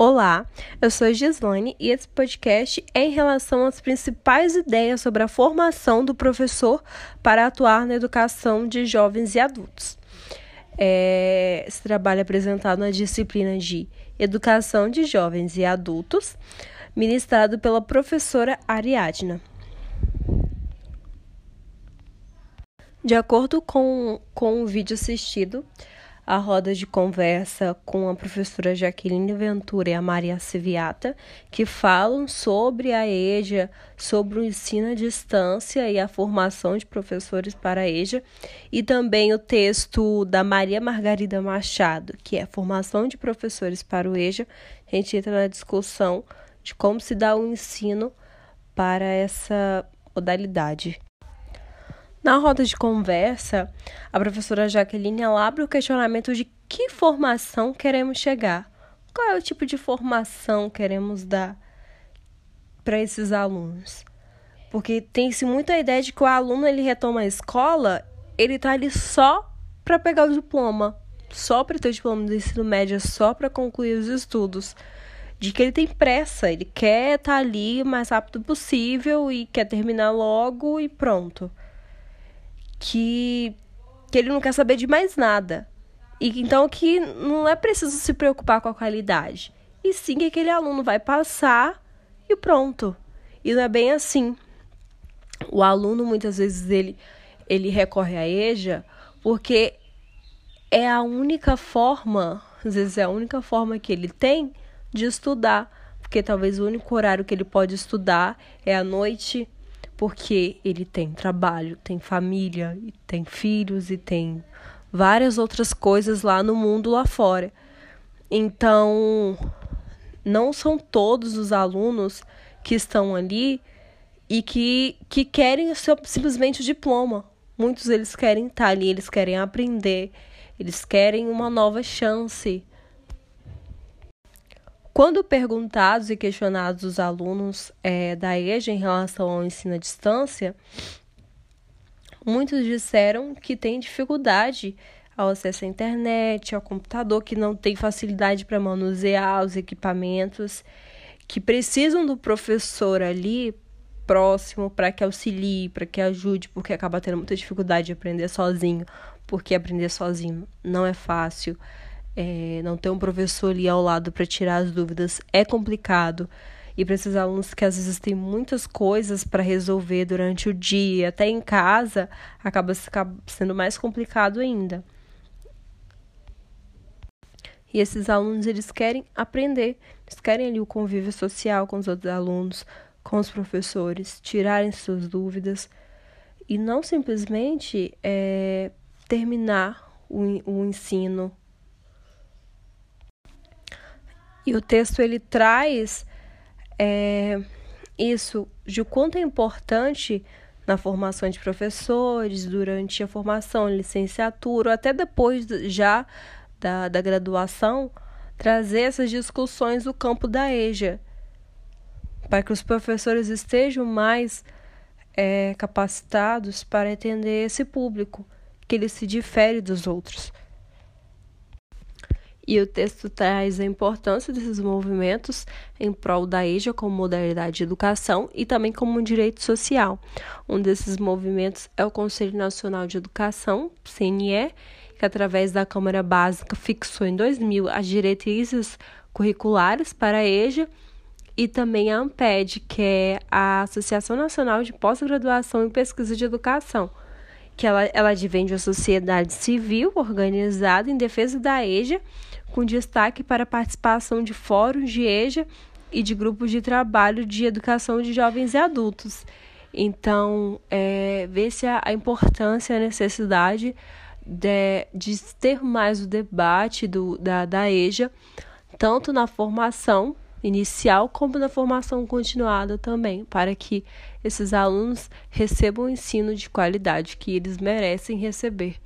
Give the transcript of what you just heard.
Olá, eu sou Gislane e esse podcast é em relação às principais ideias sobre a formação do professor para atuar na educação de jovens e adultos. É, esse trabalho é apresentado na disciplina de Educação de Jovens e Adultos, ministrado pela professora Ariadna. De acordo com, com o vídeo assistido, a roda de conversa com a professora Jaqueline Ventura e a Maria Civiata, que falam sobre a EJA, sobre o ensino à distância e a formação de professores para a EJA, e também o texto da Maria Margarida Machado, que é formação de professores para o EJA. A gente entra na discussão de como se dá o ensino para essa modalidade. Na roda de conversa, a professora Jaqueline abre o questionamento de que formação queremos chegar. Qual é o tipo de formação queremos dar para esses alunos? Porque tem-se muito a ideia de que o aluno ele retoma a escola, ele está ali só para pegar o diploma, só para ter o diploma do ensino médio, só para concluir os estudos. De que ele tem pressa, ele quer estar tá ali o mais rápido possível e quer terminar logo e pronto que, que ele não quer saber de mais nada. E então que não é preciso se preocupar com a qualidade. E sim que aquele aluno vai passar e pronto. E não é bem assim. O aluno muitas vezes ele ele recorre à EJA porque é a única forma, às vezes é a única forma que ele tem de estudar, porque talvez o único horário que ele pode estudar é à noite porque ele tem trabalho, tem família, tem filhos e tem várias outras coisas lá no mundo lá fora. Então, não são todos os alunos que estão ali e que, que querem simplesmente o diploma. Muitos deles querem estar ali, eles querem aprender, eles querem uma nova chance. Quando perguntados e questionados os alunos é, da EJA em relação ao ensino à distância, muitos disseram que têm dificuldade ao acesso à internet, ao computador, que não tem facilidade para manusear os equipamentos, que precisam do professor ali próximo para que auxilie, para que ajude, porque acaba tendo muita dificuldade de aprender sozinho, porque aprender sozinho não é fácil é, não ter um professor ali ao lado para tirar as dúvidas é complicado. E para esses alunos que às vezes têm muitas coisas para resolver durante o dia, até em casa, acaba sendo mais complicado ainda. E esses alunos, eles querem aprender, eles querem ali o convívio social com os outros alunos, com os professores, tirarem suas dúvidas e não simplesmente é, terminar o, o ensino e o texto ele traz é, isso de quanto é importante na formação de professores, durante a formação, licenciatura, até depois já da, da graduação, trazer essas discussões do campo da EJA, para que os professores estejam mais é, capacitados para atender esse público, que ele se difere dos outros. E o texto traz a importância desses movimentos em prol da EJA como modalidade de educação e também como um direito social. Um desses movimentos é o Conselho Nacional de Educação, CNE, que através da Câmara Básica fixou em 2000 as diretrizes curriculares para a EJA e também a AMPED, que é a Associação Nacional de Pós-Graduação e Pesquisa de Educação, que ela, ela advém de uma sociedade civil organizada em defesa da EJA com destaque para a participação de fóruns de EJA e de grupos de trabalho de educação de jovens e adultos. Então, é, vê-se a, a, importância, a necessidade de, de ter mais o debate do, da, da EJA, tanto na formação inicial como na formação continuada também, para que esses alunos recebam o ensino de qualidade que eles merecem receber.